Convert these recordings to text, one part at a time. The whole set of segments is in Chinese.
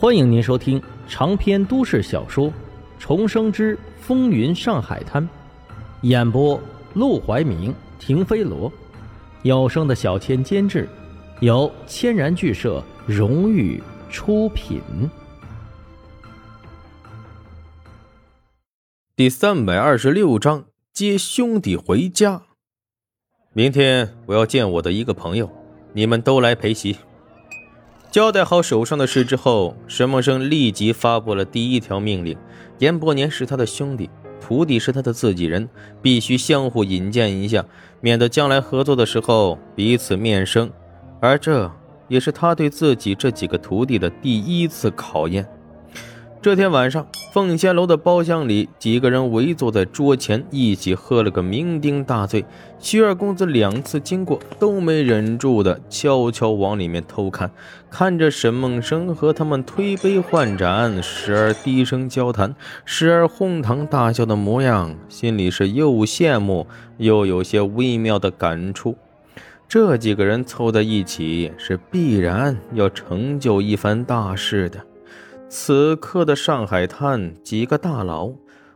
欢迎您收听长篇都市小说《重生之风云上海滩》，演播：陆怀明、停飞罗，有声的小千监制，由千然剧社荣誉出品。第三百二十六章：接兄弟回家。明天我要见我的一个朋友，你们都来陪席。交代好手上的事之后，沈梦生立即发布了第一条命令：严伯年是他的兄弟，徒弟是他的自己人，必须相互引荐一下，免得将来合作的时候彼此面生。而这也是他对自己这几个徒弟的第一次考验。这天晚上，凤仙楼的包厢里，几个人围坐在桌前，一起喝了个酩酊大醉。徐二公子两次经过，都没忍住的悄悄往里面偷看，看着沈梦生和他们推杯换盏，时而低声交谈，时而哄堂大笑的模样，心里是又羡慕又有些微妙的感触。这几个人凑在一起，是必然要成就一番大事的。此刻的上海滩，几个大佬，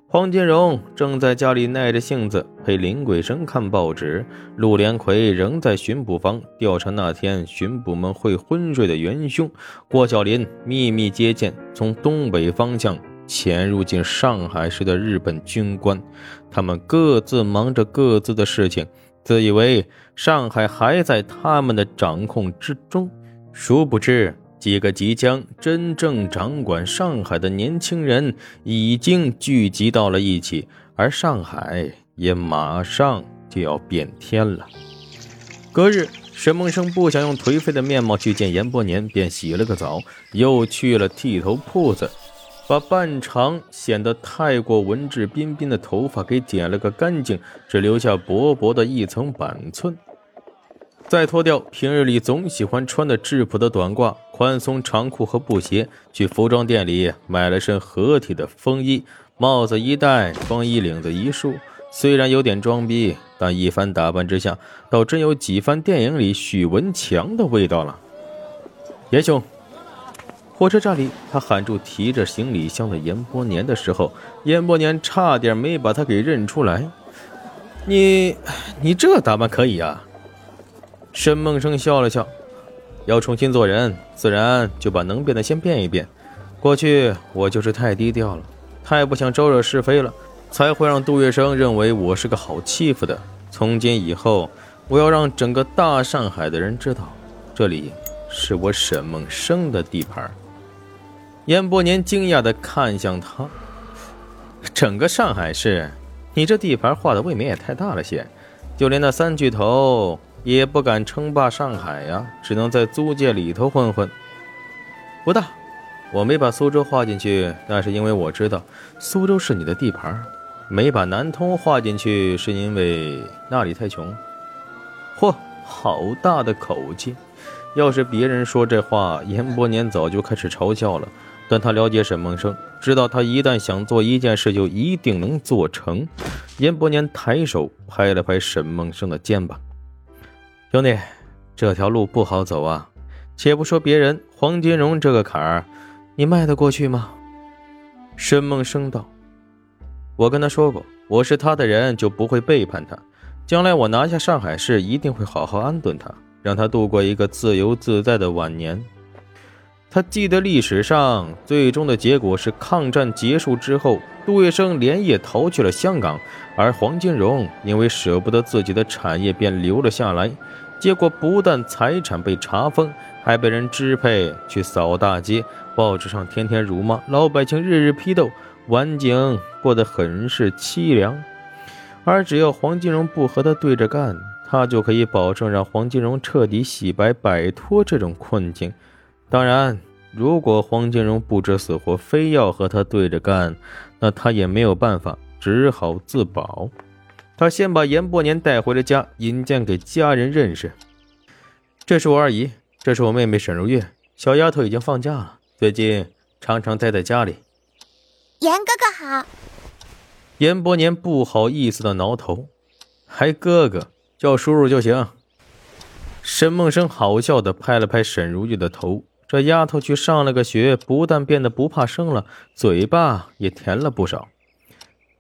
黄金荣正在家里耐着性子陪林桂生看报纸，陆连魁仍在巡捕房调查那天巡捕们会昏睡的元凶，郭小林秘密接见从东北方向潜入进上海市的日本军官，他们各自忙着各自的事情，自以为上海还在他们的掌控之中，殊不知。几个即将真正掌管上海的年轻人已经聚集到了一起，而上海也马上就要变天了。隔日，沈梦生不想用颓废的面貌去见严伯年，便洗了个澡，又去了剃头铺子，把半长显得太过文质彬彬的头发给剪了个干净，只留下薄薄的一层板寸。再脱掉平日里总喜欢穿的质朴的短褂、宽松长裤和布鞋，去服装店里买了身合体的风衣，帽子一戴，风衣领子一束。虽然有点装逼，但一番打扮之下，倒真有几番电影里许文强的味道了。严兄，火车站里，他喊住提着行李箱的严伯年的时候，严伯年差点没把他给认出来。你，你这打扮可以啊。沈梦生笑了笑，要重新做人，自然就把能变的先变一变。过去我就是太低调了，太不想招惹是非了，才会让杜月笙认为我是个好欺负的。从今以后，我要让整个大上海的人知道，这里是我沈梦生的地盘。严伯年惊讶地看向他，整个上海市，你这地盘划的未免也太大了些，就连那三巨头。也不敢称霸上海呀，只能在租界里头混混。不大，我没把苏州划进去，那是因为我知道苏州是你的地盘；没把南通划进去，是因为那里太穷。嚯，好大的口气！要是别人说这话，严伯年早就开始嘲笑了。但他了解沈梦生，知道他一旦想做一件事，就一定能做成。严伯年抬手拍了拍沈梦生的肩膀。兄弟，这条路不好走啊！且不说别人，黄金荣这个坎儿，你迈得过去吗？沈梦生道：“我跟他说过，我是他的人，就不会背叛他。将来我拿下上海市，一定会好好安顿他，让他度过一个自由自在的晚年。”他记得历史上最终的结果是，抗战结束之后，杜月笙连夜逃去了香港，而黄金荣因为舍不得自己的产业，便留了下来。结果不但财产被查封，还被人支配去扫大街，报纸上天天辱骂，老百姓日日批斗，晚景过得很是凄凉。而只要黄金荣不和他对着干，他就可以保证让黄金荣彻底洗白，摆脱这种困境。当然，如果黄金荣不知死活，非要和他对着干，那他也没有办法，只好自保。他先把严伯年带回了家，引荐给家人认识。这是我二姨，这是我妹妹沈如月。小丫头已经放假了，最近常常待在家里。严哥哥好。严伯年不好意思的挠头，还哥哥，叫叔叔就行。沈梦生好笑的拍了拍沈如月的头，这丫头去上了个学，不但变得不怕生了，嘴巴也甜了不少。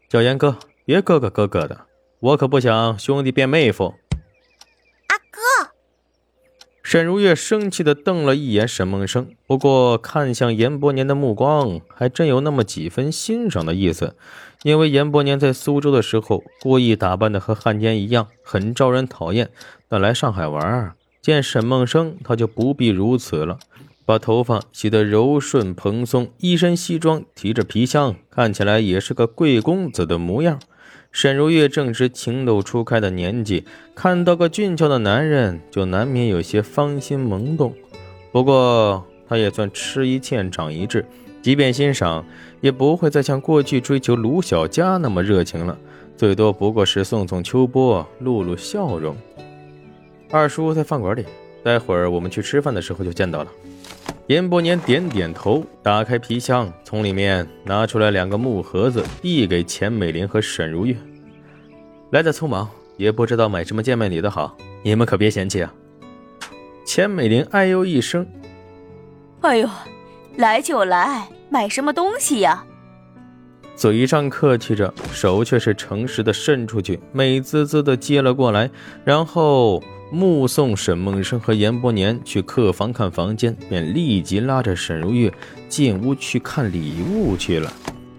叫严哥，别哥哥哥哥的，我可不想兄弟变妹夫。阿哥，沈如月生气的瞪了一眼沈梦生，不过看向严伯年的目光还真有那么几分欣赏的意思。因为严伯年在苏州的时候故意打扮的和汉奸一样，很招人讨厌，但来上海玩，见沈梦生，他就不必如此了。把头发洗得柔顺蓬松，一身西装，提着皮箱，看起来也是个贵公子的模样。沈如月正值情窦初开的年纪，看到个俊俏的男人，就难免有些芳心萌动。不过，她也算吃一堑长一智，即便欣赏，也不会再像过去追求卢小佳那么热情了，最多不过是送送秋波，露露笑容。二叔在饭馆里，待会儿我们去吃饭的时候就见到了。严伯年点点头，打开皮箱，从里面拿出来两个木盒子，递给钱美玲和沈如玉。来的匆忙，也不知道买什么见面礼的好，你们可别嫌弃啊。钱美玲哎呦一声：“哎呦，来就来，买什么东西呀？”嘴上客气着，手却是诚实的伸出去，美滋滋的接了过来，然后。目送沈梦生和严伯年去客房看房间，便立即拉着沈如月进屋去看礼物去了。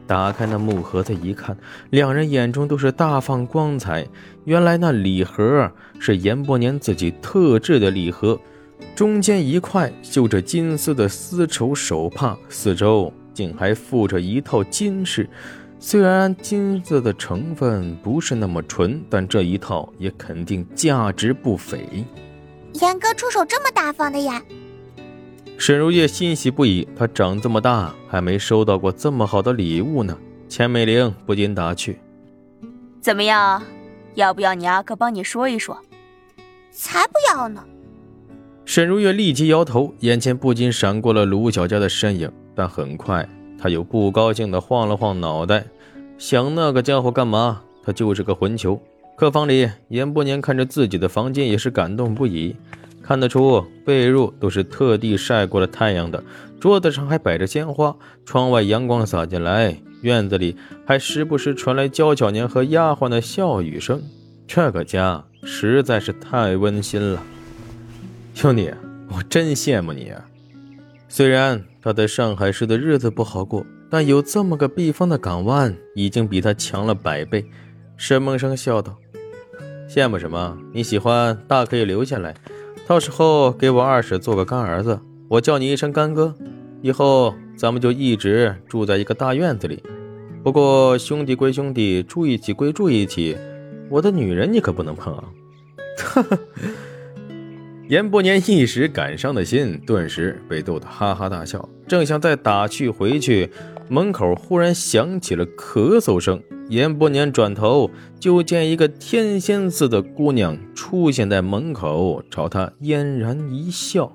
打开那木盒子一看，两人眼中都是大放光彩。原来那礼盒是严伯年自己特制的礼盒，中间一块绣着金丝的丝绸手帕，四周竟还附着一套金饰。虽然金子的成分不是那么纯，但这一套也肯定价值不菲。严哥出手这么大方的呀！沈如月欣喜不已，她长这么大还没收到过这么好的礼物呢。钱美玲不禁打趣：“怎么样，要不要你阿哥帮你说一说？”才不要呢！沈如月立即摇头，眼前不禁闪过了卢小佳的身影，但很快她又不高兴地晃了晃脑袋。想那个家伙干嘛？他就是个混球。客房里，严伯年看着自己的房间也是感动不已。看得出被褥都是特地晒过了太阳的，桌子上还摆着鲜花，窗外阳光洒进来，院子里还时不时传来娇小年和丫鬟的笑语声。这个家实在是太温馨了。兄弟，我真羡慕你啊！虽然他在上海市的日子不好过。但有这么个避风的港湾，已经比他强了百倍。沈梦生笑道：“羡慕什么？你喜欢大可以留下来，到时候给我二婶做个干儿子，我叫你一声干哥。以后咱们就一直住在一个大院子里。不过兄弟归兄弟，住一起归住一起，我的女人你可不能碰啊！”哈 哈严伯年一时感伤的心顿时被逗得哈哈大笑，正想再打趣回去。门口忽然响起了咳嗽声，严伯年转头就见一个天仙似的姑娘出现在门口，朝他嫣然一笑。